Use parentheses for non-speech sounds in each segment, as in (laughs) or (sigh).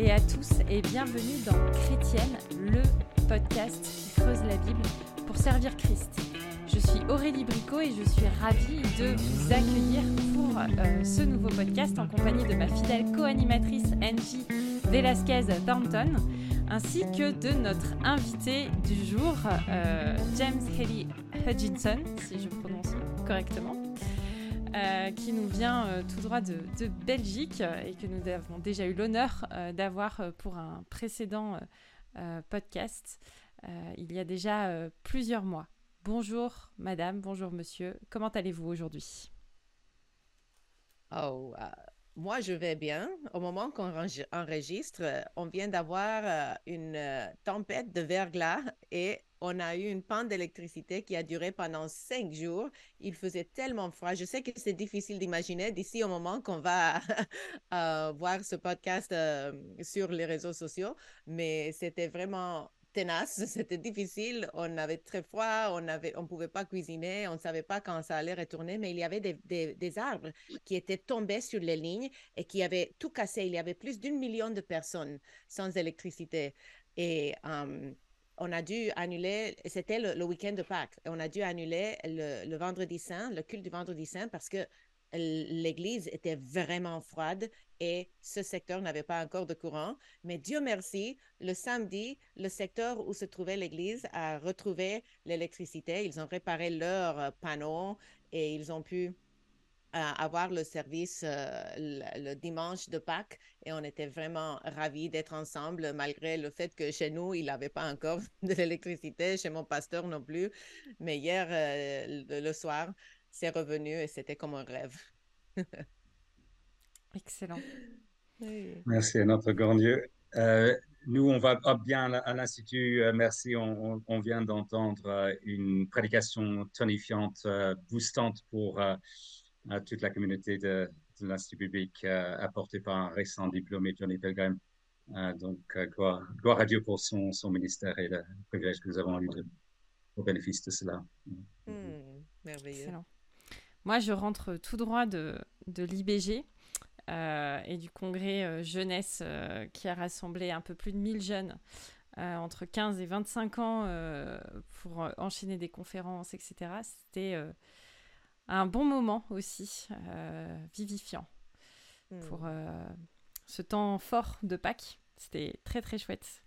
et à tous et bienvenue dans Chrétienne, le podcast qui creuse la Bible pour servir Christ. Je suis Aurélie Bricot et je suis ravie de vous accueillir pour euh, ce nouveau podcast en compagnie de ma fidèle co-animatrice Angie Velasquez Thornton ainsi que de notre invité du jour, euh, James Haley Hutchinson, si je prononce correctement. Euh, qui nous vient euh, tout droit de, Belgique et que nous avons déjà eu l'honneur euh, d'avoir pour un précédent podcast il y a déjà plusieurs mois. Bonjour madame, bonjour monsieur, comment allez-vous aujourd'hui? Oh, moi je vais bien. Au moment qu'on enregistre, on vient d'avoir une tempête de verglas et on a eu une panne d'électricité qui a duré pendant cinq jours. Il faisait tellement froid. Je sais que c'est difficile d'imaginer d'ici au moment qu'on va (laughs) euh, voir ce podcast euh, sur les réseaux sociaux, mais c'était vraiment tenace, (laughs) c'était difficile, on avait très froid, on avait, on pouvait pas cuisiner, on ne savait pas quand ça allait retourner, mais il y avait des, arbres qui étaient tombés sur les lignes et qui avaient tout cassé. Il y avait plus d'un million de personnes sans électricité. Et euh, on a dû annuler, c'était le, week-end de Pâques, on a dû annuler le, vendredi saint, le culte du vendredi saint, parce que l'église était vraiment froide et ce secteur n'avait pas encore de courant. Mais Dieu merci, le samedi, le secteur où se trouvait l'église a retrouvé l'électricité. Ils ont réparé leurs panneaux et ils ont pu avoir le service euh, le, dimanche de Pâques et on était vraiment ravis d'être ensemble malgré le fait que chez nous, il n'avait pas encore (laughs) de l'électricité, chez mon pasteur non plus. Mais hier, euh, le, soir, c'est revenu et c'était comme un rêve. (laughs) Excellent. Merci à notre grand Dieu. Euh, nous, on va bien à l'Institut. merci. On, on vient d'entendre une prédication tonifiante, boostante pour à toute la communauté de, l'Institut public euh, apporté par un récent diplômé Johnny Pilgrim. Euh, donc, euh, gloire, gloire, à Dieu pour son, son ministère et le privilège que nous avons eu au bénéfice de cela. Hmm, merveilleux. Excellent. Moi, je rentre tout droit de, de l'IBG. et du congrès jeunesse qui a rassemblé un peu plus de 1000 jeunes entre 15 et 25 ans pour enchaîner des conférences, etc. C'était un bon moment aussi, euh, vivifiant, pour hmm. euh, ce temps fort de Pâques. C'était très très chouette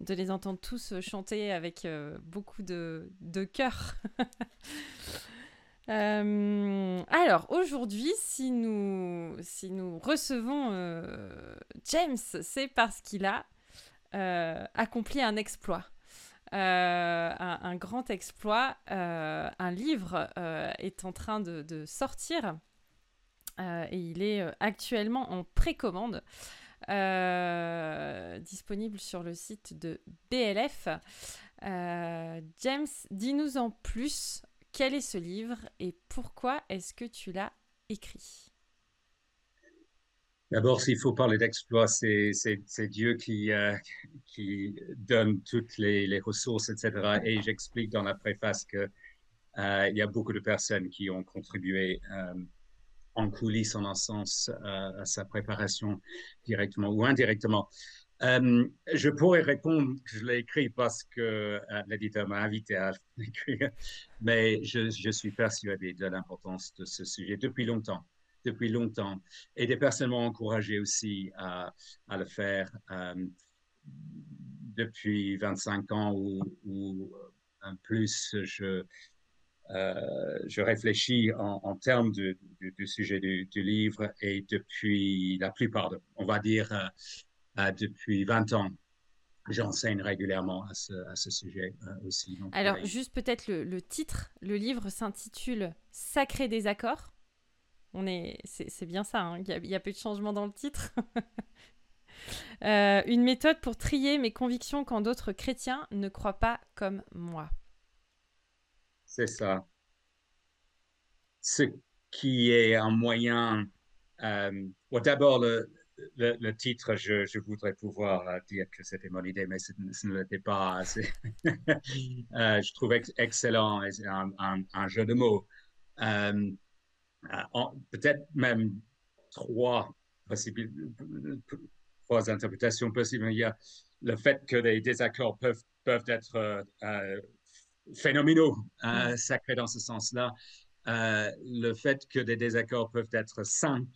de les entendre tous chanter avec euh, beaucoup de, de cœur. (laughs) alors aujourd'hui, si nous, si nous recevons James, c'est parce qu'il a accompli un exploit. Euh, un, grand exploit. Euh, un livre euh, est en train de, sortir et il est actuellement en précommande. disponible sur le site de BLF. James, dis-nous en plus quel est ce livre et pourquoi est-ce que tu l'as écrit? D'abord, s'il faut parler d'exploit, c'est Dieu qui, euh, qui donne toutes les, ressources, etc. Et j'explique dans la préface qu'il euh, y a beaucoup de personnes qui ont contribué euh, en coulisses, en un sens, à sa préparation directement ou indirectement. je pourrais répondre que je l'ai écrit parce que l'éditeur m'a invité à l'écrire, mais je, je suis persuadé de l'importance de ce sujet depuis longtemps depuis longtemps. Et des personnes m'ont encouragé aussi à, à le faire euh, depuis 25 ans ou, ou plus. Je, euh, je réfléchis en, termes du, sujet du, livre et depuis la plupart, de, on va dire, euh, depuis 20 ans, j'enseigne régulièrement à ce, à ce sujet aussi. Alors, juste peut-être le, le, titre, le livre s'intitule Sacré désaccord est, c'est, bien ça. Hein. Il, y a, peu de changement dans le titre. (laughs) Euh, une méthode pour trier mes convictions quand d'autres chrétiens ne croient pas comme moi. C'est ça. Ce qui est un moyen. Euh, d'abord, le, titre, je, voudrais pouvoir euh, dire que c'était mon idée, mais ce, ne l'était pas. (laughs) euh, je trouve excellent, un, un, un, jeu de mots. Euh, peut-être même trois trois interprétations possibles. Il y a le fait que les désaccords peuvent, peuvent être phénoménaux, mm. sacrés dans ce sens-là. le fait que des désaccords peuvent être sains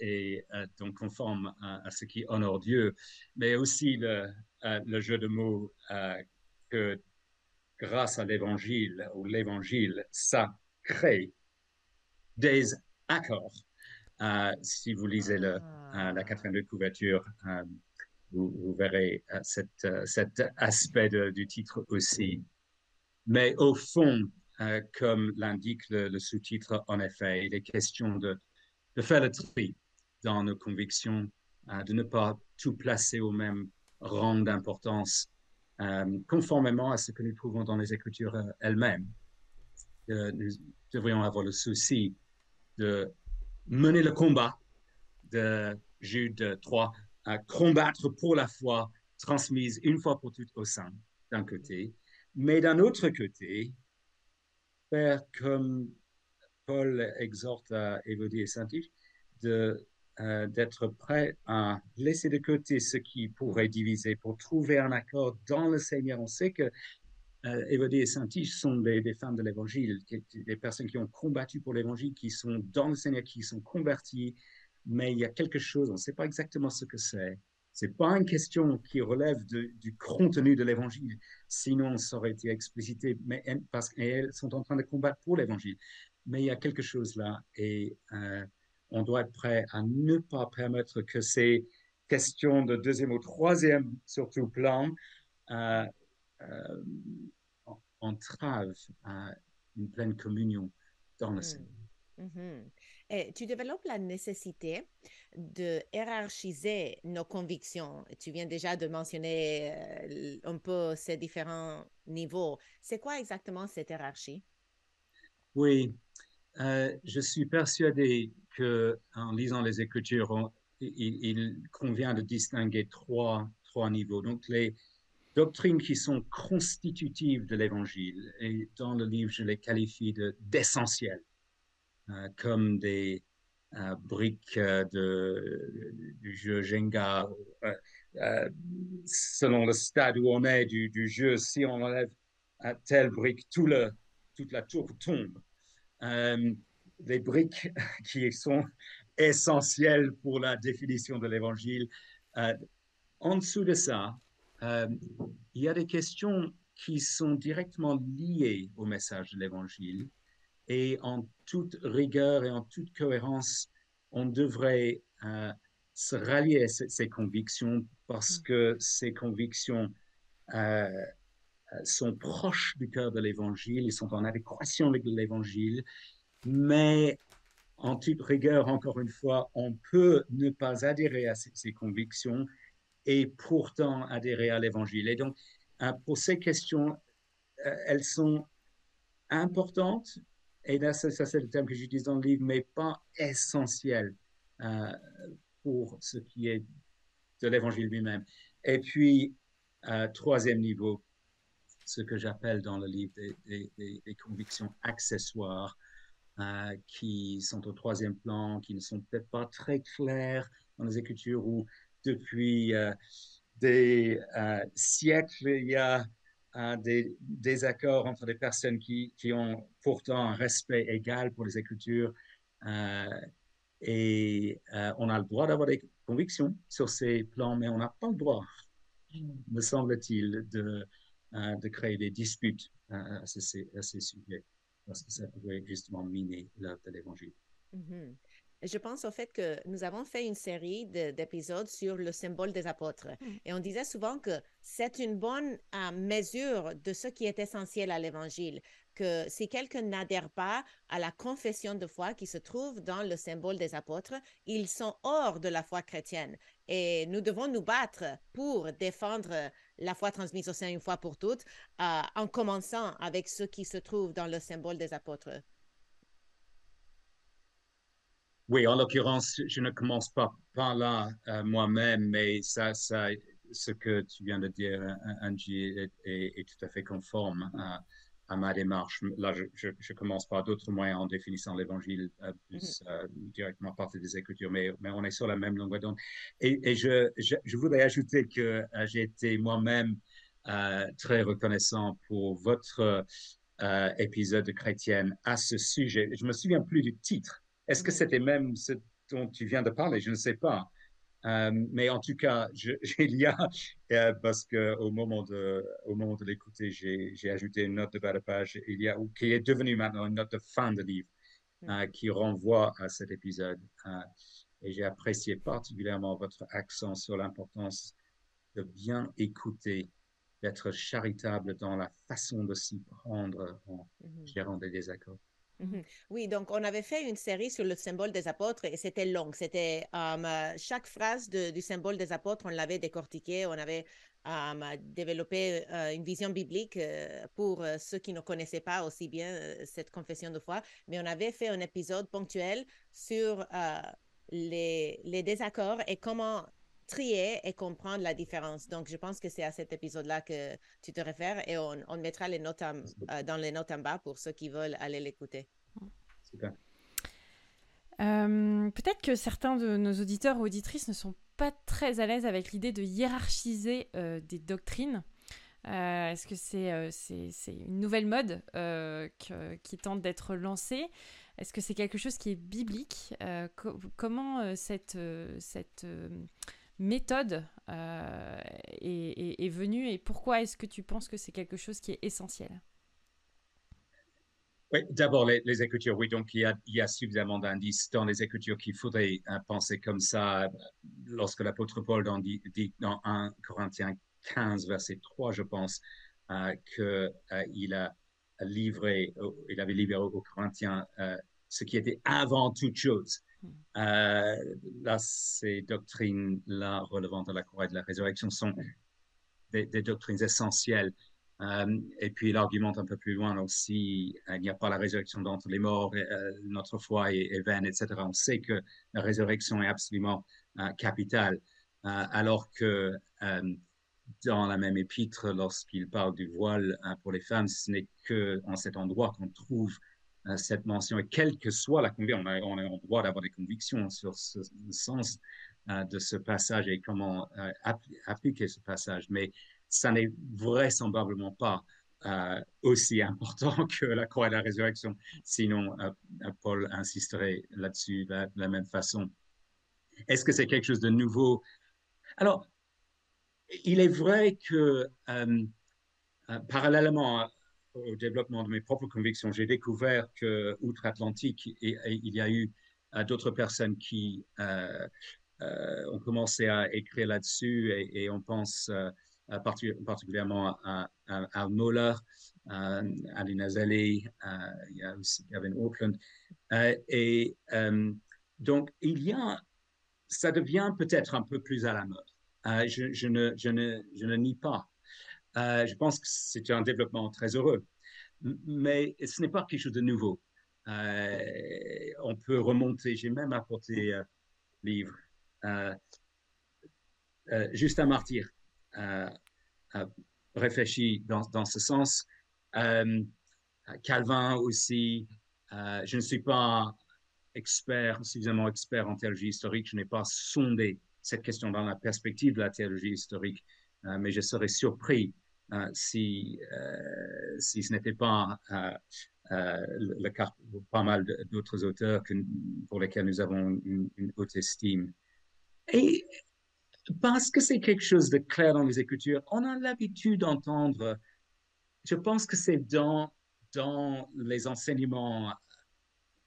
et donc conformes à, ce qui honore Dieu, mais aussi le, le jeu de mots que grâce à l'évangile ou l'évangile, ça crée des accords. Euh, si vous lisez le, euh, la quatrième de couverture, euh, vous, verrez cette, cet aspect du titre aussi. Mais au fond, comme l'indique le, sous-titre, en effet, il est question de, de faire le tri dans nos convictions, de ne pas tout placer au même rang d'importance, conformément à ce que nous trouvons dans les Écritures elles-mêmes. nous devrions avoir le souci de mener le combat de Jude 3, à combattre pour la foi transmise une fois pour toutes au sein, d'un côté, mais d'un autre côté, faire comme Paul exhorte à Évodie et saint de euh, d'être prêt à laisser de côté ce qui pourrait diviser pour trouver un accord dans le Seigneur. On sait que euh, et Saint-Tige sont des, femmes de l'Évangile, des personnes qui ont combattu pour l'Évangile, qui sont dans le Seigneur, qui sont converties, mais il y a quelque chose, on ne sait pas exactement ce que c'est. Ce n'est pas une question qui relève du contenu de l'Évangile, sinon ça aurait été explicité, mais parce qu'elles sont en train de combattre pour l'Évangile. Mais il y a quelque chose là, et euh, on doit être prêt à ne pas permettre que ces questions de deuxième ou troisième, surtout plan, euh, entrave à une pleine communion dans le Seigneur. Hmm. Mm-hmm. Et tu développes la nécessité de hiérarchiser nos convictions. Tu viens déjà de mentionner euh, un peu ces différents niveaux. C'est quoi exactement cette hiérarchie? Oui, euh, je suis persuadé que en lisant les Écritures, il, il, convient de distinguer trois, trois niveaux. Donc les, doctrines qui sont constitutives de l'Évangile. Et dans le livre, je les qualifie d'essentielles, euh, comme des euh, briques euh, de, du jeu Jenga. selon le stade où on est du, jeu, si on enlève telle brique, toute la tour tombe. des briques (laughs) qui sont essentielles pour la définition de l'Évangile. en dessous de ça, euh, il y a des questions qui sont directement liées au message de l'Évangile et en toute rigueur et en toute cohérence, on devrait euh, se rallier à ces, convictions parce que ces convictions euh, sont proches du cœur de l'Évangile, ils sont en adéquation avec l'Évangile, mais en toute rigueur, encore une fois, on peut ne pas adhérer à ces convictions et pourtant adhérer à l'Évangile. Et donc, euh, pour ces questions, euh, elles sont importantes, et là, ça, c'est le terme que j'utilise dans le livre, mais pas essentielles euh, pour ce qui est de l'Évangile lui-même. Et puis, troisième niveau, ce que j'appelle dans le livre des, des convictions accessoires, qui sont au troisième plan, qui ne sont peut-être pas très claires dans les Écritures, ou depuis euh, des euh, siècles, il y a euh, des désaccords entre des personnes qui, ont pourtant un respect égal pour les Écritures. et on a le droit d'avoir des convictions sur ces plans, mais on n'a pas le droit, me semble-t-il, de, créer des disputes à ces, à, ces, sujets, parce que ça pourrait justement miner l'œuvre de l'Évangile. Mm-hmm je pense au fait que nous avons fait une série d'épisodes sur le symbole des apôtres. Mm. Et on disait souvent que c'est une bonne euh, mesure de ce qui est essentiel à l'Évangile, que si quelqu'un n'adhère pas à la confession de foi qui se trouve dans le symbole des apôtres, ils sont hors de la foi chrétienne. Et nous devons nous battre pour défendre la foi transmise au sein une fois pour toutes, euh, en commençant avec ce qui se trouve dans le symbole des apôtres. Oui, en l'occurrence, je ne commence pas par là euh, moi-même, mais ça, ça, ce que tu viens de dire, Angie, est, tout à fait conforme à, à ma démarche. Là, je, je, commence par d'autres moyens en définissant l'évangile euh, plus mhm. euh, directement à partir des Écritures, mais, mais on est sur la même longueur d'onde. Et, et je, je, voudrais ajouter que euh, j'ai été moi-même très reconnaissant pour votre épisode de chrétienne à ce sujet. Je me souviens plus du titre. Est-ce que c'était même ce dont tu viens de parler? Je ne sais pas. Euh, mais en tout cas, je, il y a, euh, parce qu'au moment de, au moment de l'écouter, j'ai ajouté une note de bas de page, il y a, qui est devenue maintenant une note de fin de livre, mm. euh, qui renvoie à cet épisode. et j'ai apprécié particulièrement votre accent sur l'importance de bien écouter, d'être charitable dans la façon de s'y prendre en mm-hmm. gérant des désaccords. Mhm. Oui, donc on avait fait une série sur le symbole des apôtres et c'était long. C'était euh, chaque phrase du symbole des apôtres, on l'avait décortiqué, on avait euh, développé euh, une vision biblique pour ceux qui ne connaissaient pas aussi bien cette confession de foi. Mais on avait fait un épisode ponctuel sur les désaccords et comment trier et comprendre la différence. Donc, je pense que c'est à cet épisode-là que tu te réfères et on, on mettra les notes euh, dans les notes en bas pour ceux qui veulent aller l'écouter. Super. Euh, peut-être que certains de nos auditeurs ou auditrices ne sont pas très à l'aise avec l'idée de hiérarchiser euh, des doctrines. Est-ce que c'est c'est une nouvelle mode qui tente d'être lancée? Est-ce que c'est quelque chose qui est biblique? Comment cette, cette méthode euh, est, venue et pourquoi est-ce que tu penses que c'est quelque chose qui est essentiel? Oui, d'abord, les, écritures, oui, donc il y a, suffisamment d'indices dans les écritures qu'il faudrait euh, penser comme ça. Lorsque l'apôtre Paul dit, dans 1 Corinthiens 15, verset 3, je pense, euh, qu'il a livré, il avait livré aux Corinthiens ce qui était avant toute chose. Euh, là, ces doctrines-là relevant de la croix et de la résurrection sont des, doctrines essentielles. Euh, et puis, il argumente un peu plus loin aussi, il n'y a pas la résurrection d'entre les morts, euh, notre foi est, vaine, etc. On sait que la résurrection est absolument capitale, alors que dans la même épître, lorsqu'il parle du voile pour les femmes, ce n'est que en cet endroit qu'on trouve cette mention. Et quelle que soit la conviction, on, est en droit d'avoir des convictions sur ce, le sens euh, de ce passage et comment euh, appliquer ce passage. Mais ça n'est vraisemblablement pas euh, aussi important (laughs) que la croix et la résurrection. Sinon, Paul insisterait là-dessus de la, même façon. Est-ce que c'est quelque chose de nouveau? Alors, il est vrai que parallèlement au développement de mes propres convictions, j'ai découvert que outre-Atlantique, il y a eu euh, d'autres personnes qui euh, euh, ont commencé à écrire là-dessus et, on pense particulièrement à, à, à à Alina Zeli, il y a aussi Gavin Auckland. et donc, il y a, ça devient peut-être un peu plus à la mode. Je, ne, je, ne, je ne nie pas euh, je pense que c'est un développement très heureux. Mais ce n'est pas quelque chose de nouveau. Euh, on peut remonter, j'ai même apporté un euh, livre, Juste un martyr, réfléchi dans, ce sens. Calvin aussi, je ne suis pas expert, suffisamment expert en théologie historique, je n'ai pas sondé cette question dans la perspective de la théologie historique, mais je serais surpris si, euh, si ce n'était pas euh, le cas pour pas mal d'autres auteurs que, pour lesquels nous avons une, haute estime. Et parce que c'est quelque chose de clair dans les Écritures, on a l'habitude d'entendre, je pense que c'est dans, dans les enseignements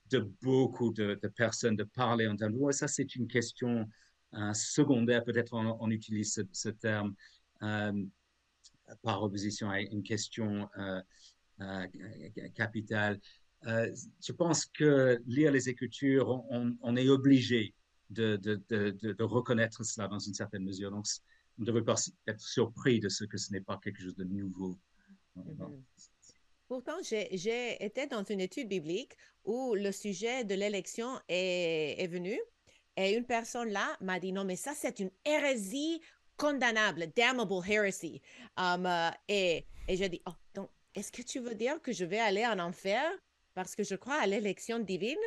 de beaucoup de, personnes de parler en termes ça c'est une question secondaire, peut-être on, utilise ce, terme par opposition à une question euh, euh, capitale. Euh, je pense que lire les Écritures, on, est obligé de, de, de, reconnaître cela dans une certaine mesure. Donc, on ne devrait pas être surpris de ce que ce n'est pas quelque chose de nouveau. Mm-hmm. Pourtant, j'ai été dans une étude biblique où le sujet de l'élection est, est, venu et une personne là m'a dit non, mais ça, c'est une hérésie condamnable, damnable heresy. Um, uh, et, et je dis, oh, donc, est-ce que tu veux dire que je vais aller en enfer parce que je crois à l'élection divine?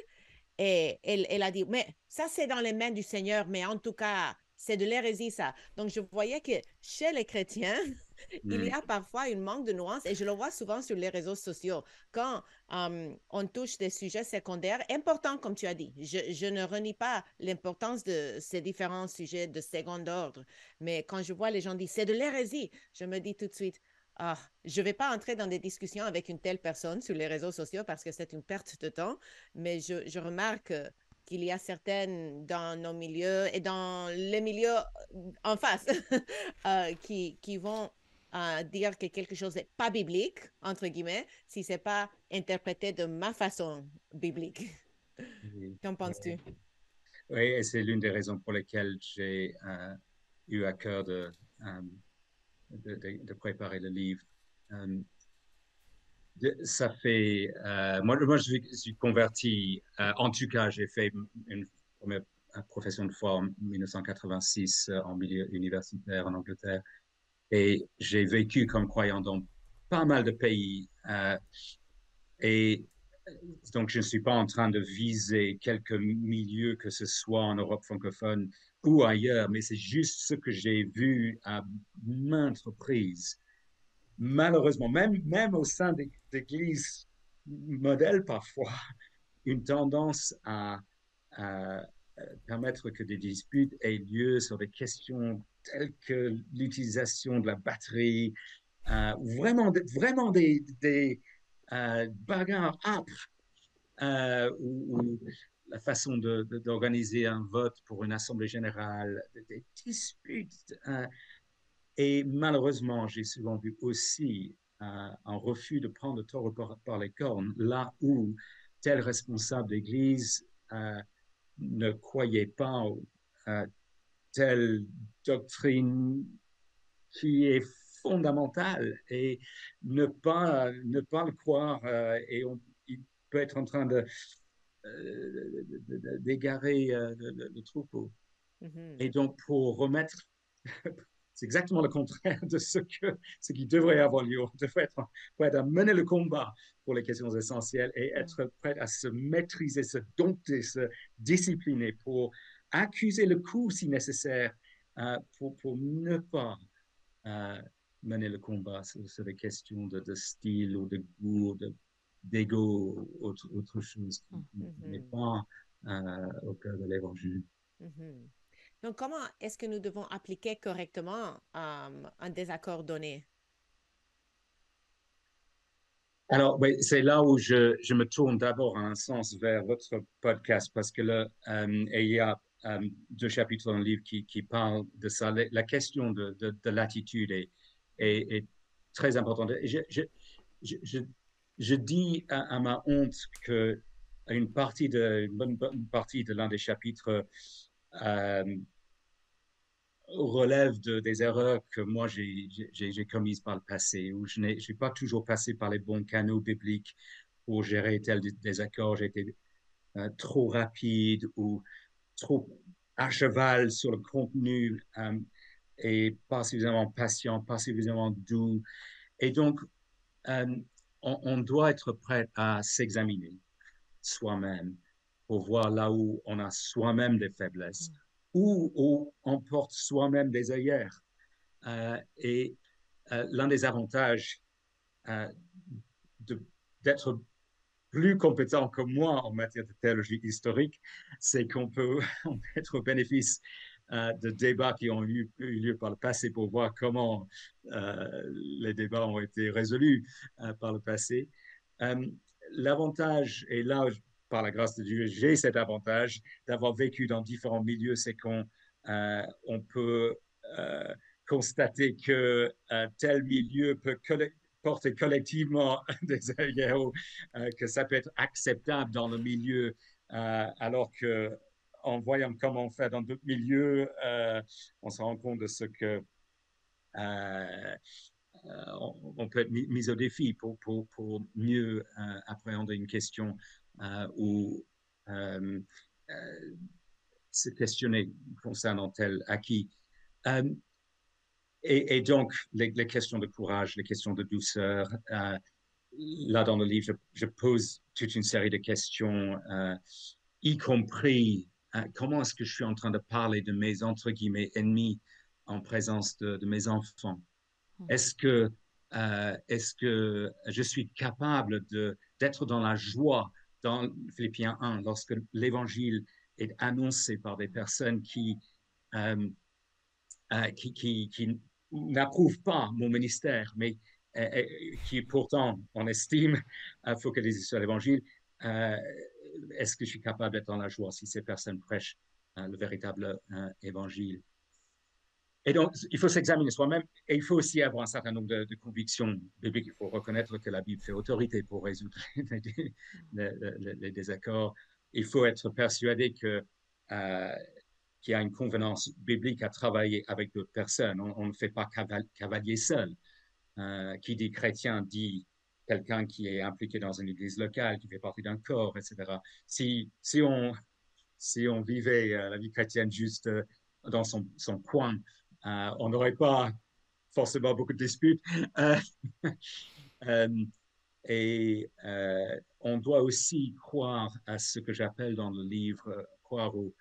Et elle, elle a dit, mais ça, c'est dans les mains du Seigneur, mais en tout cas, c'est de l'hérésie, ça. Donc, je voyais que chez les chrétiens, (laughs) il y mm. a parfois une manque de nuances et je le vois souvent sur les réseaux sociaux. Quand on touche des sujets secondaires, importants, comme tu as dit, je, je ne renie pas l'importance de ces différents sujets de second ordre, mais quand je vois les gens dire c'est de l'hérésie, je me dis tout de suite, ah, je ne vais pas entrer dans des discussions avec une telle personne sur les réseaux sociaux parce que c'est une perte de temps, mais je, je remarque qu'il y a certaines dans nos milieux et dans les milieux en face (laughs) euh, qui, qui vont euh, dire que quelque chose n'est pas biblique, entre guillemets, si ce n'est pas interprété de ma façon biblique. Qu'en penses-tu? Oui, et c'est l'une des raisons pour lesquelles j'ai euh, eu à cœur de, de, de, préparer le livre ça fait. Euh, moi, moi, je suis converti. Euh, en tout cas, j'ai fait une première profession de foi en 1986 euh, en milieu universitaire en Angleterre. Et j'ai vécu comme croyant dans pas mal de pays. et donc, je ne suis pas en train de viser quelques milieux, que ce soit en Europe francophone ou ailleurs, mais c'est juste ce que j'ai vu à maintes reprises malheureusement, même, même au sein des églises modèles parfois, (laughs) une tendance à, permettre que des disputes aient lieu sur des questions telles que l'utilisation de la batterie, euh, vraiment, vraiment des, euh, bagarres âpres euh, ou, la façon d'organiser un vote pour une assemblée générale, des disputes et malheureusement, j'ai souvent vu aussi euh, un refus de prendre le taureau par, les cornes, là où tel responsable d'église euh, ne croyait pas à telle doctrine qui est fondamentale et ne pas, ne pas le croire euh, et on, il peut être en train de d'égarer le, troupeau. Mm-hmm. Et donc, pour remettre c'est exactement le contraire de ce, que, ce qui devrait avoir lieu. On devrait être prêt à mener le combat pour les questions essentielles et être prêt à se maîtriser, se dompter, se discipliner pour accuser le coup si nécessaire, euh, pour, pour, ne pas euh, mener le combat sur, les questions de, de, style ou de goût, d'ego, ou autre, autre chose qui mm-hmm. n'est pas euh, au cœur de l'évangile. Mm-hmm. Donc, comment est-ce que nous devons appliquer correctement euh, un désaccord donné? Alors, oui, c'est là où je, me tourne d'abord en un sens vers votre podcast parce que là, euh, il y a euh, deux chapitres dans le livre qui, parlent de ça. La, question de, de, l'attitude est, très importante. Je, dis à, ma honte que une partie de, une bonne, partie de l'un des chapitres relève de, des erreurs que moi j'ai commises par le passé, où je n'ai pas toujours passé par les bons canaux bibliques pour gérer tel désaccord. J'ai été euh, trop rapide ou trop à cheval sur le contenu euh, et pas suffisamment patient, pas suffisamment doux. Et donc, on, on, doit être prêt à s'examiner soi-même pour voir là où on a soi-même des faiblesses, ou où on porte soi-même des œillères. Euh, et euh, l'un des avantages euh, d'être plus compétent que moi en matière de théologie historique, c'est qu'on peut (laughs) être au bénéfice de débats qui ont eu, eu, lieu par le passé pour voir comment les débats ont été résolus par le passé. L'avantage, et là par la grâce de Dieu, j'ai cet avantage d'avoir vécu dans différents milieux, c'est qu'on euh, peut euh, constater que euh, tel milieu peut porter collectivement (laughs) des œillères, que ça peut être acceptable dans le milieu, alors que en voyant comment on fait dans d'autres milieux, on se rend compte de ce que on, peut être mis, au défi pour, mieux appréhender une question ou euh, euh, se questionner concernant tel acquis. et, donc, les, questions de courage, les questions de douceur, là dans le livre, je, pose toute une série de questions, y compris comment est-ce que je suis en train de parler de mes, entre guillemets, ennemis en présence de, mes enfants? Mmh. Est-ce que, est-ce que je suis capable d'être dans la joie dans Philippiens 1, lorsque l'évangile est annoncé par des personnes qui, euh, euh, n'approuvent pas mon ministère, mais euh, qui pourtant, on estime, focalisés sur l'évangile, est-ce que je suis capable d'être dans la joie si ces personnes prêchent le véritable évangile? Et donc, il faut s'examiner soi-même et il faut aussi avoir un certain nombre de, convictions bibliques. Il faut reconnaître que la Bible fait autorité pour résoudre (laughs) les, désaccords. Il faut être persuadé euh, qu'il y a une convenance biblique à travailler avec d'autres personnes. On, ne fait pas cavalier seul. Euh, qui dit chrétien dit quelqu'un qui est impliqué dans une église locale, qui fait partie d'un corps, etc. Si, on, vivait euh, la vie chrétienne juste dans son, coin, on n'aurait pas forcément beaucoup de disputes. Euh, (laughs) euh, et on doit aussi croire à ce que j'appelle dans le livre, croire au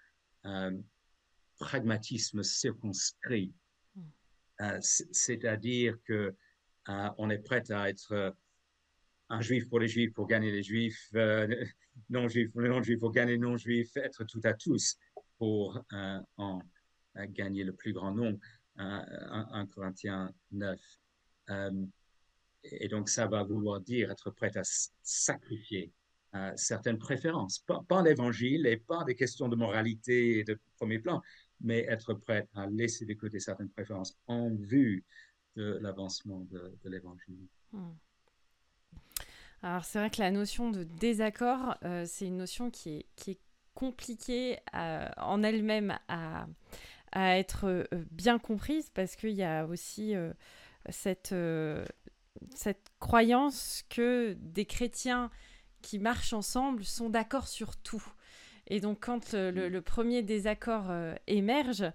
pragmatisme circonscrit. Hmm. C'est-à-dire que on est prêt à être un juif pour les juifs pour gagner les juifs, non juif pour les non juifs pour gagner les non juifs, être tout à tous pour en gagner le plus grand nombre, 1 Corinthiens 9. Euh, et donc, ça va vouloir dire être prêt à sacrifier euh, certaines préférences, pas, l'évangile et pas des questions de moralité de premier plan, mais être prêt à laisser de côté certaines préférences en vue de l'avancement de, l'évangile. Hmm. Alors c'est vrai que la notion de désaccord, euh, c'est une notion qui est, qui est compliquée en elle-même à, à être euh, bien comprise parce qu'il y a aussi euh, cette, euh, cette croyance que des chrétiens qui marchent ensemble sont d'accord sur tout. Et donc quand le, premier désaccord émerge,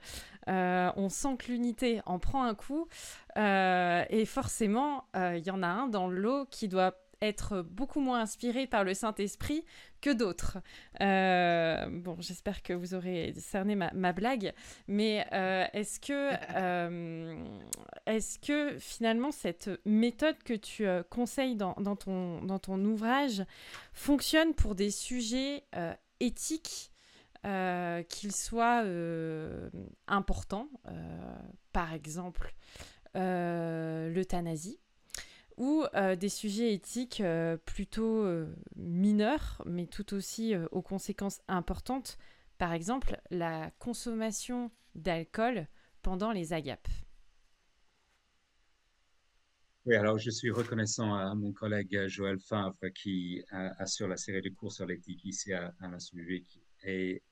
on sent que l'unité en prend un coup. et forcément, il y en a un dans l'eau qui doit être beaucoup moins inspiré par le Saint-Esprit que d'autres. Euh, bon, j'espère que vous aurez cerné ma, blague, mais euh, est-ce que, euh, est que finalement cette méthode que tu conseilles dans, ton, dans ton ouvrage fonctionne pour des sujets éthiques qu'ils soient importants, par exemple l'euthanasie? Ou euh, des sujets éthiques euh, plutôt euh, mineurs, mais tout aussi aux conséquences importantes, par exemple la consommation d'alcool pendant les agapes. Oui, alors je suis reconnaissant à mon collègue Joël Favre qui assure la série de cours sur l'éthique ici à, à et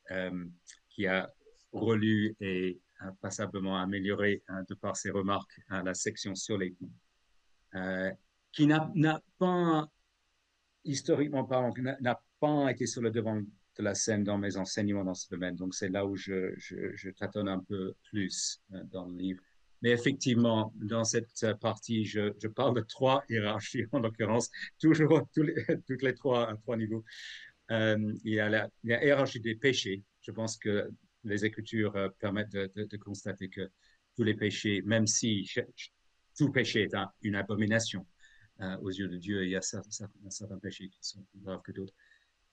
qui a relu et passablement amélioré de par ses remarques la section sur l'éthique. Euh, qui n'a pas, historiquement parlant, n'a pas été sur le devant de la scène dans mes enseignements dans ce domaine. Donc, c'est là où je, tâtonne un peu plus euh, dans le livre. Mais effectivement, dans cette partie, je, parle de trois hiérarchies, en l'occurrence, toujours (laughs) toutes les trois à trois niveaux. Euh, il, y a la, hiérarchie des péchés. Je pense que les Écritures permettent de, de, constater que tous les péchés, même si tout péché est une abomination euh, aux yeux de Dieu. Il y a certains, péchés qui sont plus graves que d'autres.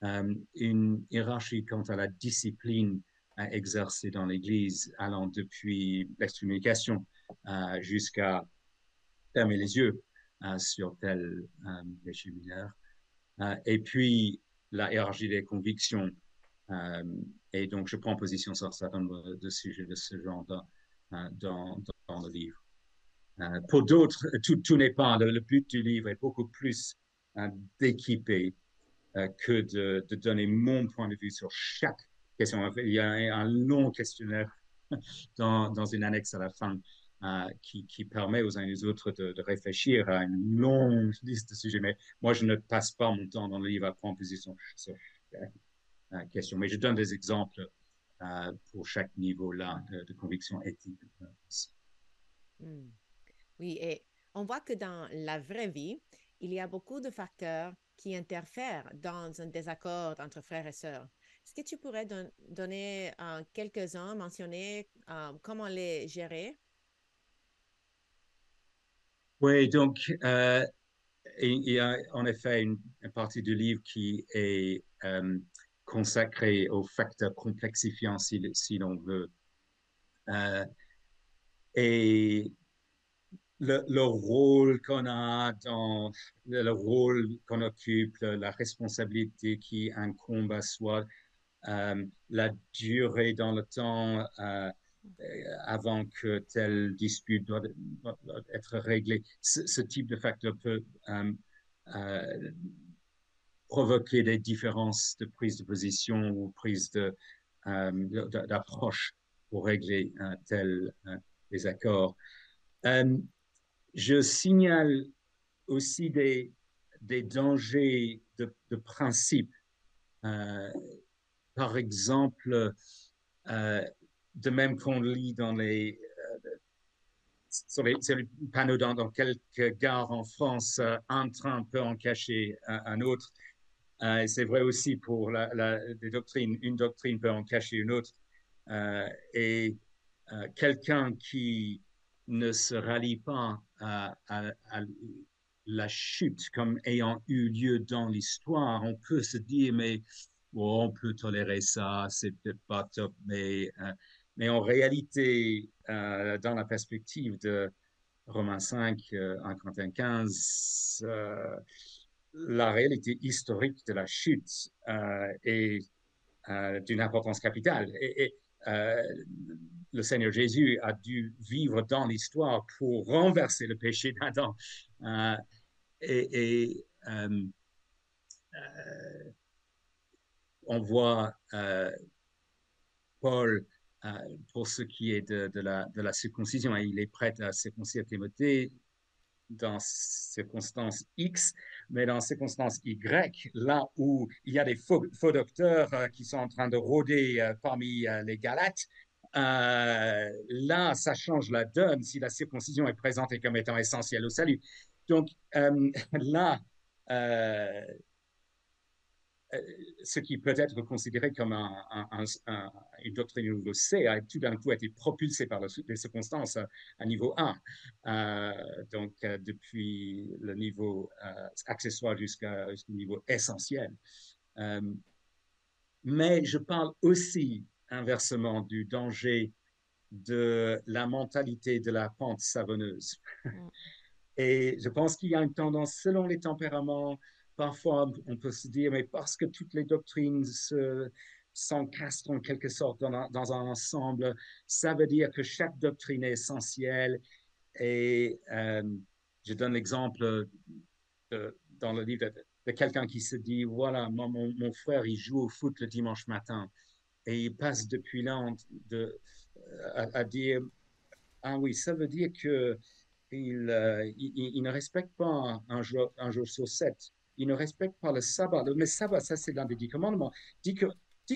Euh, une hiérarchie quant à la discipline à exercer dans l'Église, allant depuis l'excommunication euh, jusqu'à fermer les yeux sur tel péché mineur. et puis, la hiérarchie des convictions. et donc, je prends position sur un certain nombre de sujets de ce genre dans le livre. Euh, pour d'autres, tout, n'est pas. Le, but du livre est beaucoup plus euh, d'équiper euh, que de, donner mon point de vue sur chaque question. Il y a un, long questionnaire (laughs) dans, une annexe à la fin qui, permet aux uns et aux autres de, réfléchir à une longue liste de sujets. Mais moi, je ne passe pas mon temps dans le livre à prendre position sur chaque question. Mais je donne des exemples pour chaque niveau là de, conviction éthique. Hmm. Oui, et on voit que dans la vraie vie, il y a beaucoup de facteurs qui interfèrent dans un désaccord entre frères et sœurs. Est-ce que tu pourrais donner euh, quelques-uns, mentionner euh, comment les gérer? Oui, donc euh, il y a en effet une, partie du livre qui est consacrée aux facteurs complexifiants, si, si l'on veut. et le, rôle qu'on a dans le rôle qu'on occupe, la responsabilité qui incombe à soi, euh, la durée dans le temps euh, avant que telle dispute doit, être réglée. Ce, type de facteur peut euh, provoquer des différences de prise de position ou prise d'approche pour régler tel désaccord. Je signale aussi des, dangers de, principe. Euh, par exemple, euh, de même qu'on lit dans les, euh, sur, les, panneaux dans, quelques gares en France, un train peut en cacher un, autre. c'est vrai aussi pour la, des doctrines. Une doctrine peut en cacher une autre. et quelqu'un qui ne se rallie pas à, la chute comme ayant eu lieu dans l'histoire, on peut se dire, mais on peut tolérer ça, c'est peut-être pas top, mais, euh, mais en réalité, euh, dans la perspective de Romains 5, euh, 1 15, la réalité historique de la chute est d'une importance capitale. Le Seigneur Jésus a dû vivre dans l'histoire pour renverser le péché d'Adam. Euh, et, euh, euh, on voit Paul, pour ce qui est de, la, de la circoncision, il est prêt à circoncire Timothée dans circonstances X, mais dans circonstances Y, là où il y a des faux, docteurs qui sont en train de rôder parmi les Galates, euh, là, ça change la donne si la circoncision est présentée comme étant essentielle au salut. Donc euh, (laughs) là, euh, ce qui peut être considéré comme une doctrine niveau C a tout d'un coup été propulsé par les circonstances à, niveau 1. donc, depuis le niveau accessoire jusqu'au niveau essentiel. mais je parle aussi inversement du danger de la mentalité de la pente savonneuse. Mm. (laughs) Et je pense qu'il y a une tendance, selon les tempéraments, parfois on peut se dire, mais parce que toutes les doctrines s'encastrent en quelque sorte dans un, ensemble, ça veut dire que chaque doctrine est essentielle. Et euh, je donne l'exemple dans le livre de, quelqu'un qui se dit, voilà, mon, frère, il joue au foot le dimanche matin et il passe depuis là à, dire ah oui, ça veut dire que il, euh, ne respecte pas un jour sur sept. Il ne respecte pas le sabbat. Mais sabbat, ça c'est l'un des dix commandements. Dix,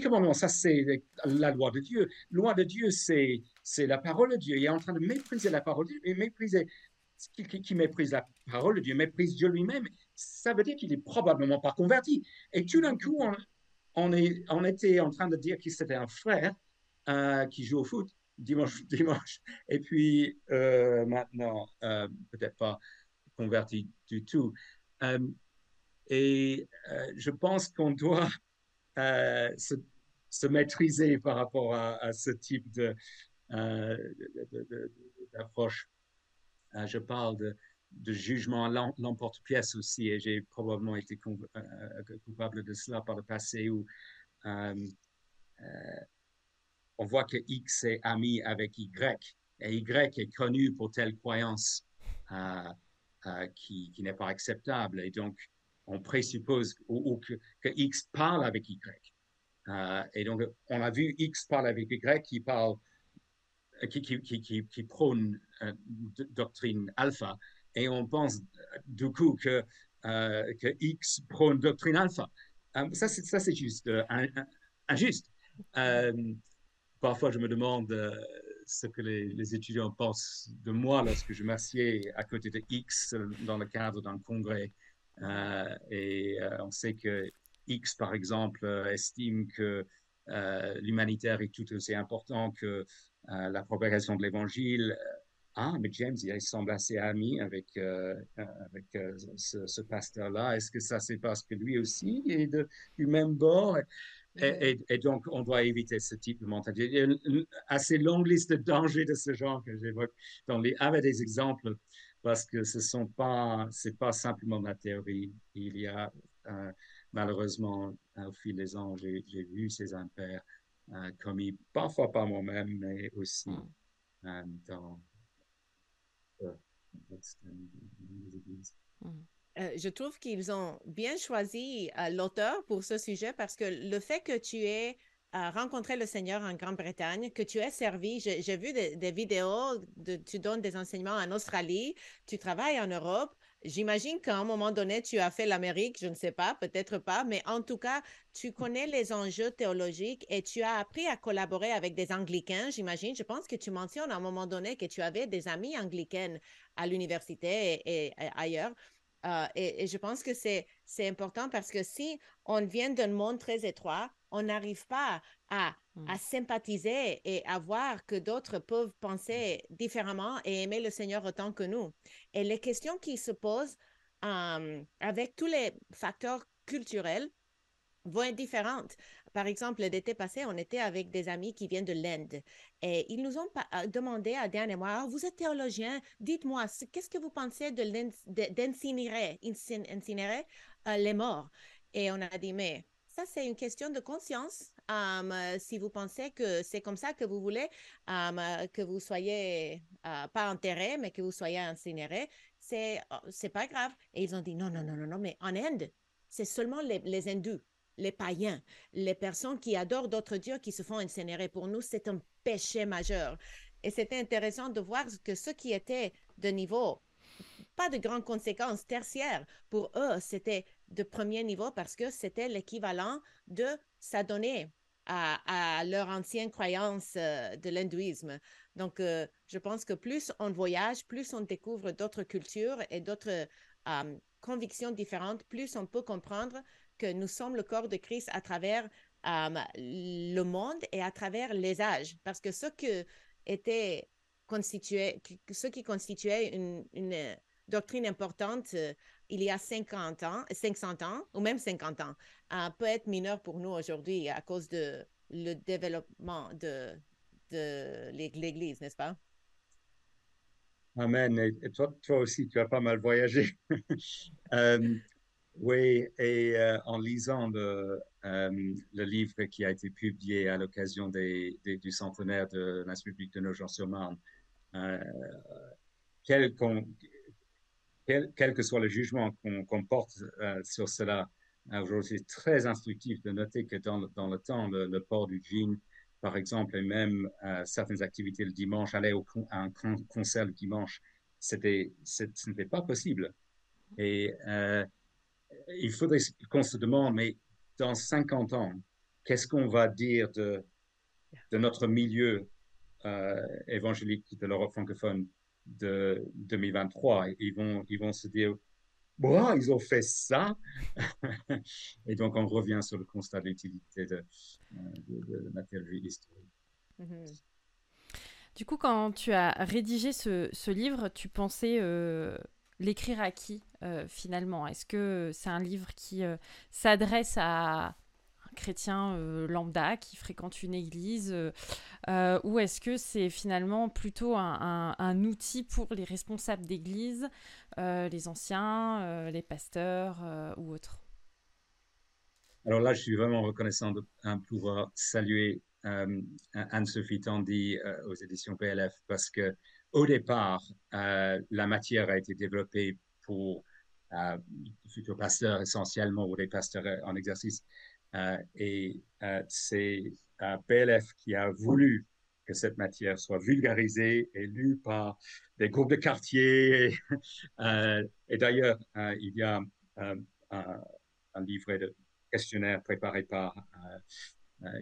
commandements, ça c'est la loi de Dieu. Loi de Dieu, c'est c'est la parole de Dieu. Il est en train de mépriser la parole de Dieu et mépriser qui, qui, méprise la parole de Dieu, méprise Dieu lui-même. Ça veut dire qu'il est probablement pas converti. Et tout d'un coup, on, on, est, on était en train de dire que c'était un frère euh, qui joue au foot dimanche, (laughs) dimanche. Et puis euh, maintenant, euh, peut-être pas converti du tout. Et je pense qu'on doit (laughs) se, se, maîtriser par rapport à, ce type de, d'approche. je parle de, de jugement l'emporte-pièce aussi, et j'ai probablement été euh, euh, coupable de cela par le passé, où euh, on voit que X est ami avec Y, et Y est connu pour telle croyance qui, qui n'est pas acceptable, et donc on présuppose que, X parle avec Y. et donc, on a vu X parle avec Y qui parle, qui, prône doctrine alpha, et on pense du coup que, euh, X prône doctrine alpha. Euh, ça, c'est juste euh, injuste. parfois, je me demande ce que les, étudiants pensent de moi lorsque je m'assieds à côté de X dans le cadre d'un congrès. Et on sait que X, par exemple, estime que l'humanitaire est tout aussi important que la propagation de l'évangile. Ah, mais James, il semble assez ami avec, avec ce, pasteur-là. Est-ce que ça, c'est parce que lui aussi est de, du même bord? Et, donc, on doit éviter ce type de mentalité. Il y a une assez longue liste de dangers de ce genre que j'évoque dans les, avec des exemples, parce que ce sont pas, c'est pas simplement la théorie. Il y a, euh, malheureusement, au fil des ans, j'ai vu ces impairs euh, commis, parfois par moi-même, mais aussi mm. euh, dans les églises. Mm. Euh, je trouve qu'ils ont bien choisi l'auteur pour ce sujet parce que le fait que tu aies rencontré le Seigneur en Grande-Bretagne, que tu aies servi, j'ai vu des, vidéos, tu donnes des enseignements en Australie, tu travailles en Europe. J'imagine qu'à un moment donné, tu as fait l'Amérique, je ne sais pas, peut-être pas, mais en tout cas, tu connais les enjeux théologiques et tu as appris à collaborer avec des anglicains, j'imagine. Je pense que tu mentionnes à un moment donné que tu avais des amis anglicains à l'université et ailleurs. Euh, et, je pense que c'est important parce que si on vient d'un monde très étroit, on n'arrive pas à, mmh. à, sympathiser et à voir que d'autres peuvent penser différemment et aimer le Seigneur autant que nous. Et les questions qui se posent avec tous les facteurs culturels vont être différentes. Par exemple, l'été passé, on était avec des amis qui viennent de l'Inde et ils nous ont euh, demandé à Diane et moi, ah, vous êtes théologien, dites-moi, qu'est-ce que vous pensez d'incinérer incinérer euh, les morts? Et on a dit, mais ça, c'est une question de conscience. Um, si vous pensez que c'est comme ça que vous voulez um, que vous soyez uh, pas enterré, mais que vous soyez incinéré, c'est oh, c'est pas grave. Et ils ont dit non, non, non, non, non, mais en Inde, c'est seulement les, hindous les païens, les personnes qui adorent d'autres dieux qui se font incinérer. Pour nous, c'est un péché majeur. Et c'était intéressant de voir que ce qui était de niveau, pas de grandes conséquences tertiaires, pour eux, c'était de premier niveau parce que c'était l'équivalent de s'adonner à, leur ancienne croyance euh, de l'hindouisme. Donc, euh, je pense que plus on voyage, plus on découvre d'autres cultures et d'autres euh, convictions différentes, plus on peut comprendre que nous sommes le corps de Christ à travers le monde et à travers les âges. Parce que ce, était constitué, qui constituait une, doctrine importante il y a 50 ans, 500 ans, ou même 50 ans, euh, peut être mineur pour nous aujourd'hui à cause de le développement de, de l'Église, n'est-ce pas? Amen. Et toi, toi, aussi, tu as pas mal voyagé. (laughs) Oui, et euh, en lisant le, euh, le, livre qui a été publié à l'occasion des, du centenaire de la de Nogent-sur-Marne, euh, quel, que soit le jugement qu'on porte sur cela, aujourd'hui, c'est très instructif de noter que dans, le temps, le, port du jean, par exemple, et même certaines activités le dimanche, aller au, à un concert le dimanche, ce n'était pas possible. Et il faudrait qu'on se demande, mais dans 50 ans, qu'est-ce qu'on va dire de, de notre milieu euh, évangélique de l'Europe francophone? De 2023 Ils vont, ils vont se dire, bon, ils ont fait ça. (laughs) Et donc, on revient sur le constat de l'utilité de, euh, de, la théologie historique. Mm-hmm. Du coup, quand tu as rédigé ce, ce livre, tu pensais euh, l'écrire à qui euh, finalement? Est-ce que c'est un livre qui s'adresse à chrétien euh, lambda qui fréquente une église ou est-ce que c'est finalement plutôt un, outil pour les responsables d'église, les anciens, les pasteurs ou autres? Alors là, je suis vraiment reconnaissant de pouvoir saluer Anne-Sophie Tandy aux éditions PLF parce que au départ, la matière a été développée pour euh, futurs pasteurs essentiellement ou des pasteurs euh, en exercice. Euh, et c'est PLF qui a voulu que cette matière soit vulgarisée et lue par des groupes de quartier. (laughs) et d'ailleurs, il y a un, livret de questionnaires préparé par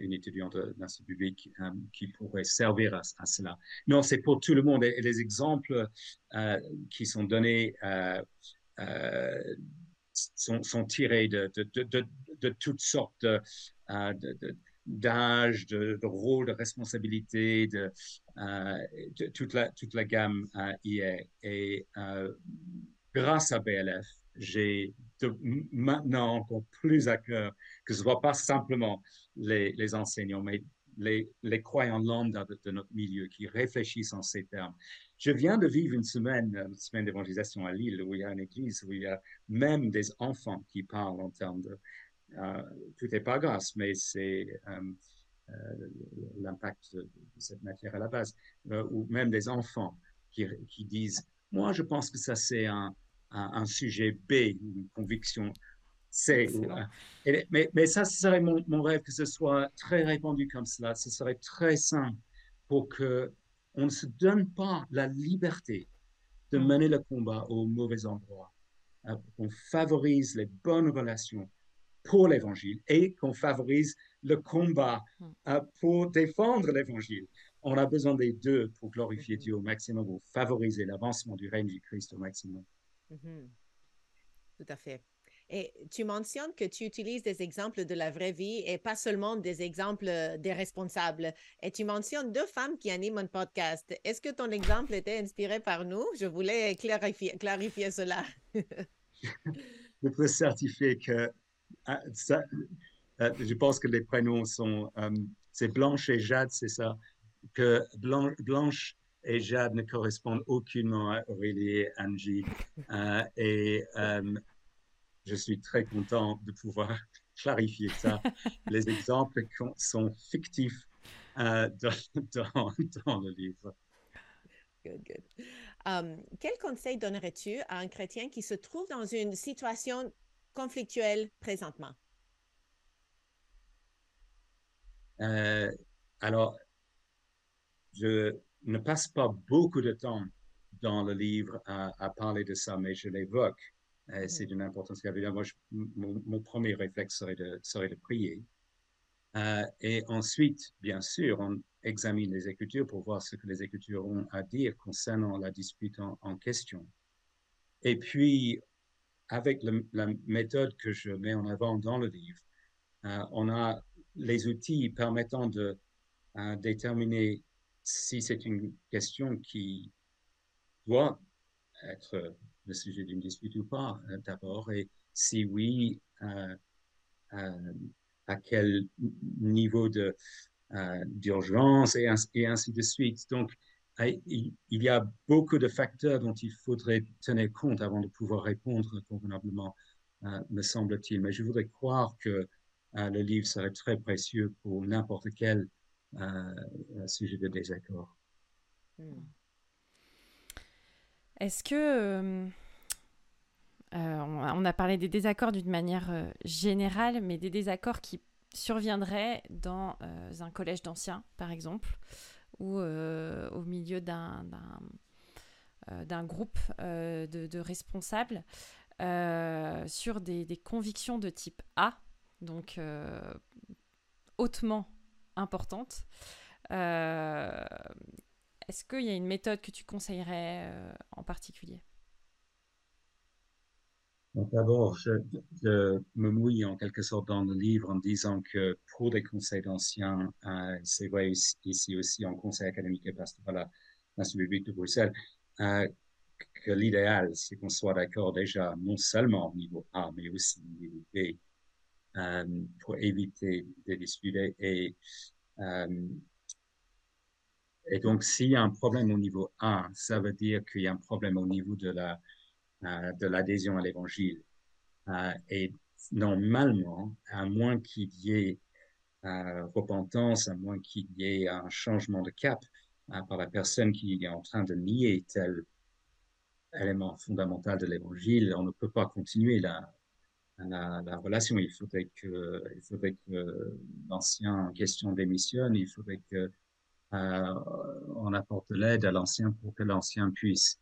une étudiante d'Institut public qui pourrait servir à, cela. Non, c'est pour tout le monde. Et, les exemples qui sont donnés sont, tirés de, toutes sortes d'âge, de, rôle, de responsabilité, de, toute, la, toute la gamme y est. Et grâce à BLF, j'ai maintenant encore plus à cœur que ce ne soit pas simplement les, enseignants, mais les, croyants lambda de, notre milieu qui réfléchissent en ces termes. Je viens de vivre une semaine, une semaine d'évangélisation à Lille, où il y a une église, où il y a même des enfants qui parlent en termes de... Euh, tout n'est pas grâce, mais c'est euh, euh, l'impact de, cette matière à la base, ou même des enfants qui, qui disent, moi je pense que ça c'est un, un, sujet B, une conviction C. mais, mais, ça, ce serait mon, mon, rêve que ce soit très répandu comme cela. Ce serait très simple pour que on ne se donne pas la liberté de mm. mener le combat au mauvais endroit. Euh, qu'on favorise les bonnes relations pour l'évangile et qu'on favorise le combat mm. euh, pour défendre l'évangile. On a besoin des deux pour glorifier mm-hmm. Dieu au maximum, pour favoriser l'avancement du règne du Christ au maximum. Mhm. Tout à fait. Et tu mentionnes que tu utilises des exemples de la vraie vie et pas seulement des exemples euh, des responsables. Et tu mentionnes deux femmes qui animent un podcast. Est-ce que ton exemple était inspiré par nous? Je voulais clarifier, cela. (laughs) je peux certifier que ah, euh, je pense que les prénoms sont, euh, c'est Blanche et Jade, c'est ça, que Blanche et Jade ne correspondent aucunement à Aurélie et Angie. Et je suis très content de pouvoir (laughs) clarifier ça. (laughs) Les exemples sont fictifs euh, (laughs) dans, dans, le livre. Good, good. Um, quel conseil donnerais-tu à un chrétien qui se trouve dans une situation conflictuelle présentement? alors, je, ne passe pas beaucoup de temps dans le livre à, parler de ça, mais je l'évoque. C'est d'une importance capitale. Moi, mon, premier réflexe serait de, serait de prier. Euh, et ensuite, bien sûr, on examine les Écritures pour voir ce que les Écritures ont à dire concernant la dispute en, question. Et puis, avec la méthode que je mets en avant dans le livre, euh, on a les outils permettant de euh, déterminer si c'est une question qui doit être le sujet d'une dispute ou pas, euh, d'abord, et si oui, euh, euh, à quel niveau de d'urgence et, ainsi de suite. Donc, il, y a beaucoup de facteurs dont il faudrait tenir compte avant de pouvoir répondre convenablement, me semble-t-il. Mais je voudrais croire que le livre serait très précieux pour n'importe quel sujet de désaccord. Hmm. Est-ce que euh, euh, on a parlé des désaccords d'une manière euh, générale, mais des désaccords qui surviendraient dans un collège d'anciens, par exemple, ou au milieu d'un d'un groupe de, responsables sur des, des, convictions de type A, donc hautement importante. Euh, est-ce qu'il y a une méthode que tu conseillerais euh, en particulier? D'abord, je, me mouille en quelque sorte dans le livre en disant que pour des conseils d'anciens, euh, c'est vrai ici aussi en conseil académique et pastoral à l'Institut public de Bruxelles, que l'idéal, c'est qu'on soit d'accord déjà non seulement au niveau A, mais aussi au niveau B, euh, pour éviter de discuter. Et, euh, et donc, s'il y a un problème au niveau 1, ça veut dire qu'il y a un problème au niveau de la euh, de l'adhésion à l'évangile. et normalement, à moins qu'il y ait repentance, à moins qu'il y ait un changement de cap par la personne qui est en train de nier tel élément fondamental de l'évangile, on ne peut pas continuer la, la, relation. Il faudrait que, il faudrait que l'ancien en question démissionne. Il faudrait que euh, on apporte l'aide à l'ancien pour que l'ancien puisse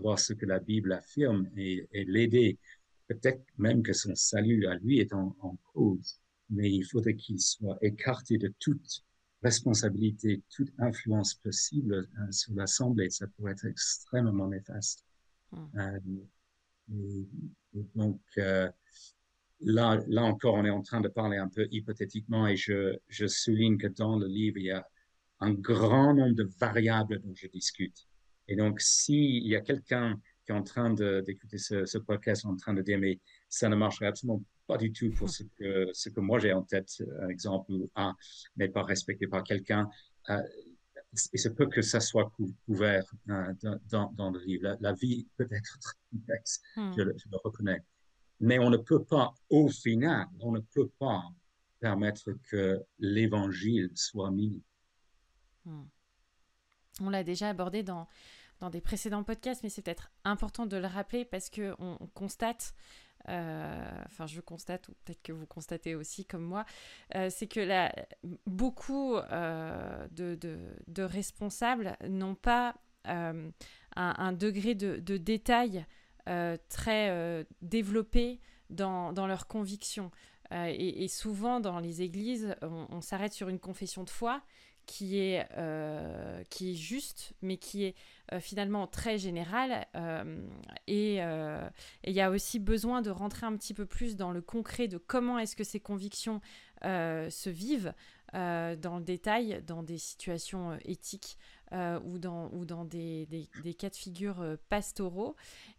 voir ce que la Bible affirme et, l'aider. Peut-être même que son salut à lui est en, cause. mais il faudrait qu'il soit écarté de toute responsabilité, toute influence possible euh, sur l'Assemblée. Ça pourrait être extrêmement néfaste. Hmm. Euh, et, donc, euh, là, là encore, on est en train de parler un peu hypothétiquement et je, je souligne que dans le livre, il y a un grand nombre de variables dont je discute. Et donc, s'il y a quelqu'un qui est en train d'écouter ce, ce, podcast, en train de dire, mais ça ne marcherait absolument pas du tout pour ce (laughs) que, ce que moi j'ai en tête, un exemple ou un n'est pas respecté par quelqu'un. Euh, et c'est peut que ça soit couvert euh, dans, dans, le livre. La, vie peut être très complexe, hmm. je, le, reconnais. Mais on ne peut pas, au final, on ne peut pas permettre que l'évangile soit mis. On l'a déjà abordé dans, dans des précédents podcasts, mais c'est peut-être important de le rappeler parce qu'on on constate euh, enfin je constate, ou peut-être que vous constatez aussi comme moi, euh, c'est que là, beaucoup euh, de, responsables n'ont pas un, degré de, détail très développé dans, dans leurs convictions. Et, souvent, dans les églises, on s'arrête sur une confession de foi qui est, qui est juste, mais qui est euh, finalement très général euh, euh, et il y a aussi besoin de rentrer un petit peu plus dans le concret de comment est-ce que ces convictions se vivent dans le détail, dans des situations éthiques ou dans, ou dans des, des, cas de figure pastoraux.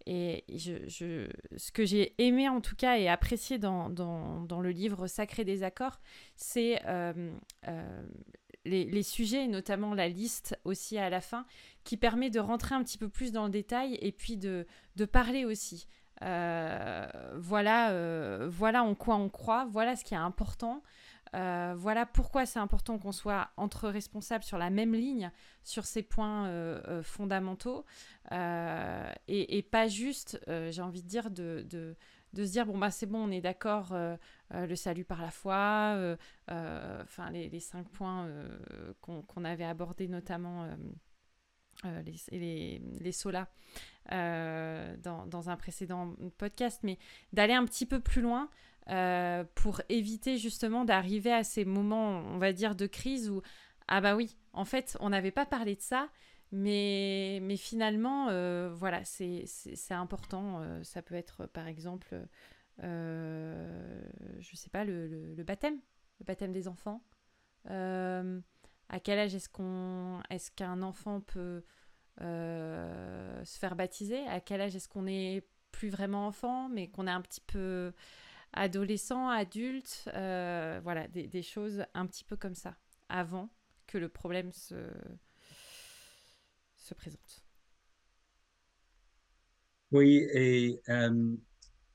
Et je, ce que j'ai aimé en tout cas et apprécié dans, dans, dans le livre Sacré des accords, c'est les, sujets, et notamment la liste aussi à la fin, qui permet de rentrer un petit peu plus dans le détail et puis de, parler aussi. Euh, voilà, euh, voilà en quoi on croit, voilà ce qui est important, euh, voilà pourquoi c'est important qu'on soit entre responsables sur la même ligne sur ces points fondamentaux et, pas juste, j'ai envie de dire, de, de, de, se dire bon bah c'est bon, on est d'accord, le salut par la foi, enfin les, les, cinq points qu'on avait abordés notamment euh, les, les, les solas euh, dans, dans, un précédent podcast, mais d'aller un petit peu plus loin euh, pour éviter justement d'arriver à ces moments, on va dire, de crise où, ah bah oui, en fait, on n'avait pas parlé de ça, mais, mais finalement, voilà, c'est important. ça peut être, par exemple, je sais pas, le, le, baptême, le baptême des enfants. À quel âge est-ce qu'on, est-ce qu'un enfant peut euh, se faire baptiser? À quel âge est-ce qu'on n'est plus vraiment enfant, mais qu'on est un petit peu adolescent, adulte? Euh, Voilà, des, choses un petit peu comme ça, avant que le problème se, se présente. Oui, et euh,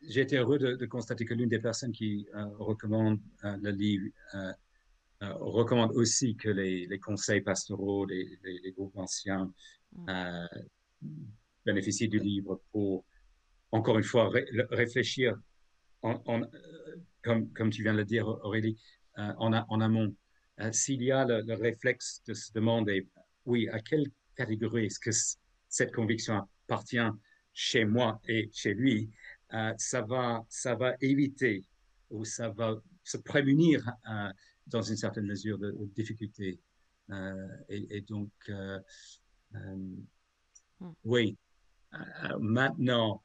j'ai été heureux de, constater que l'une des personnes qui recommande le livre euh, recommande aussi que les, les conseils pastoraux, les, les, groupes anciens mm. euh, bénéficient du livre pour, encore une fois, réfléchir, en, en, euh, comme, comme tu viens de le dire, Aurélie, euh, en, en, amont. S'il y a le, le, réflexe de se demander, oui, à quelle catégorie est-ce que cette conviction appartient chez moi et chez lui, ça, va, ça va éviter ou ça va se prémunir dans une certaine mesure de, difficulté. Euh, et, donc, euh, euh, hmm. oui, maintenant,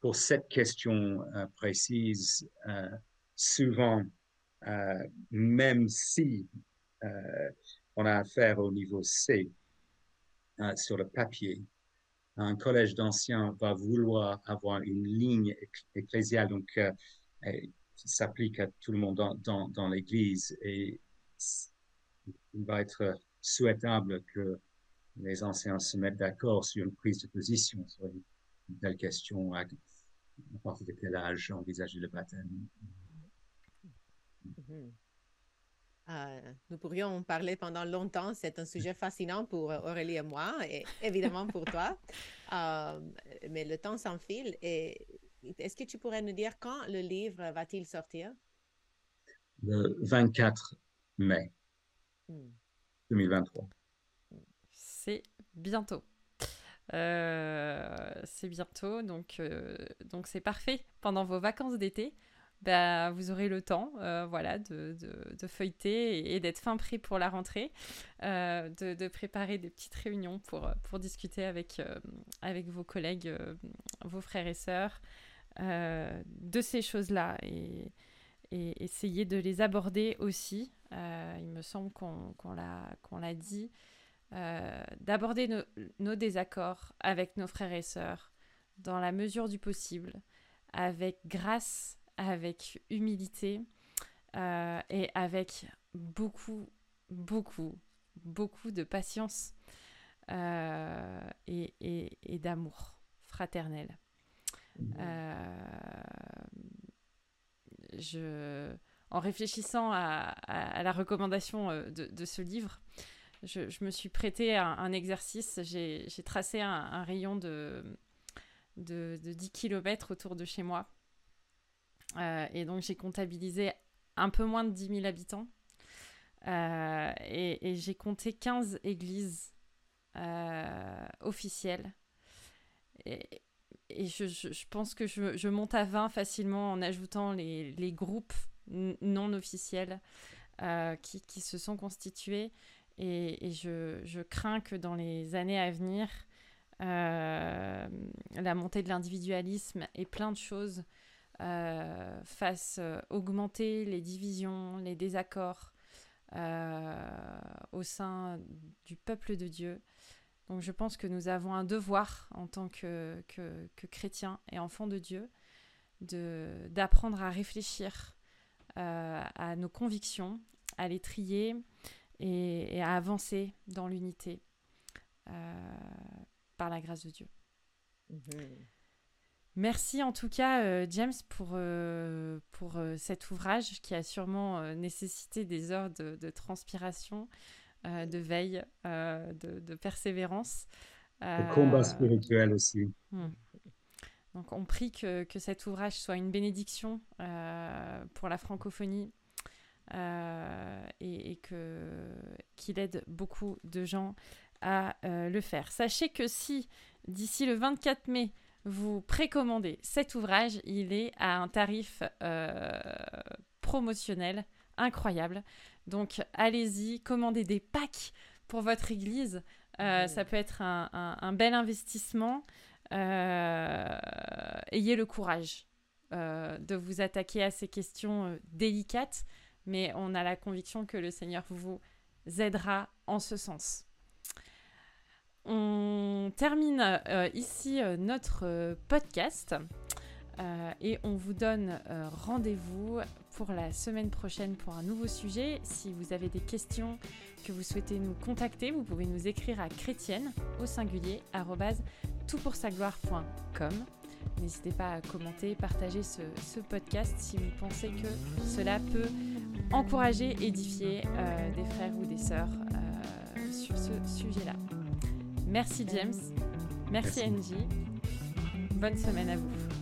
pour cette question précise, souvent, même si on a affaire au niveau C sur le papier, un collège d'anciens va vouloir avoir une ligne ecclésiale, donc qui s'applique à tout le monde dans, dans, l'Église. Et il va être souhaitable que les anciens se mettent d'accord sur une prise de position sur une telle question, à, partir de quel âge envisager le baptême. Mm-hmm. Euh, nous pourrions parler pendant longtemps. C'est un sujet fascinant pour Aurélie et moi, et évidemment pour toi. (laughs) Euh, mais le temps s'enfile et est-ce que tu pourrais nous dire quand le livre va-t-il sortir? Le 24 mai 2023. Hmm. C'est bientôt. Euh, c'est bientôt, donc euh, donc c'est parfait pendant vos vacances d'été bah, vous aurez le temps voilà, de, de, feuilleter et, d'être fin prêt pour la rentrée, de, de, préparer des petites réunions pour, pour discuter avec, avec vos collègues, vos frères et sœurs de ces choses-là et, essayer de les aborder aussi. il me semble qu'on qu'on l'a dit. d'aborder nos désaccords avec nos frères et sœurs, dans la mesure du possible, avec grâce, avec humilité euh, et avec beaucoup, beaucoup, beaucoup de patience euh, et, et, d'amour fraternel. Euh, en réfléchissant à, la recommandation de, de ce livre, je, me suis prêté à un, exercice. J'ai tracé un, rayon de, de, 10 km autour de chez moi. Euh, et donc j'ai comptabilisé un peu moins de 10 000 habitants. Euh, et, j'ai compté 15 églises euh, officielles. Et, je, pense que je, monte à 20 facilement en ajoutant les, groupes non officiels qui, se sont constitués. Et, je, crains que dans les années à venir, la montée de l'individualisme et plein de choses euh, fassent euh, augmenter les divisions, les désaccords au sein du peuple de Dieu. Donc je pense que nous avons un devoir en tant que, que, chrétiens et enfants de Dieu d'apprendre à réfléchir à nos convictions, à les trier et, à avancer dans l'unité par la grâce de Dieu. Mhm. Merci en tout cas, euh, James, pour, euh, pour euh, cet ouvrage qui a sûrement nécessité des heures de, transpiration, de veille, de, persévérance. Le combat spirituel aussi. Hmm. Donc on prie que, que, cet ouvrage soit une bénédiction pour la francophonie et, et que, qu'il aide beaucoup de gens à le faire. Sachez que si d'ici le 24 mai, vous précommandez cet ouvrage, il est à un tarif euh, promotionnel incroyable. Donc allez-y, commandez des packs pour votre église. Euh, ça peut être un, bel investissement. ayez le courage de vous attaquer à ces questions délicates, mais on a la conviction que le Seigneur vous aidera en ce sens. On termine euh, ici euh, notre euh, podcast et on vous donne rendez-vous pour la semaine prochaine pour un nouveau sujet. Si vous avez des questions que vous souhaitez nous contacter, vous pouvez nous écrire à chrétienne au singulier toutpoursagloire.com. N'hésitez pas à commenter, partager ce, podcast si vous pensez que cela peut encourager, édifier des frères ou des sœurs sur ce sujet-là. Merci James. Merci, Angie. Bonne semaine à vous.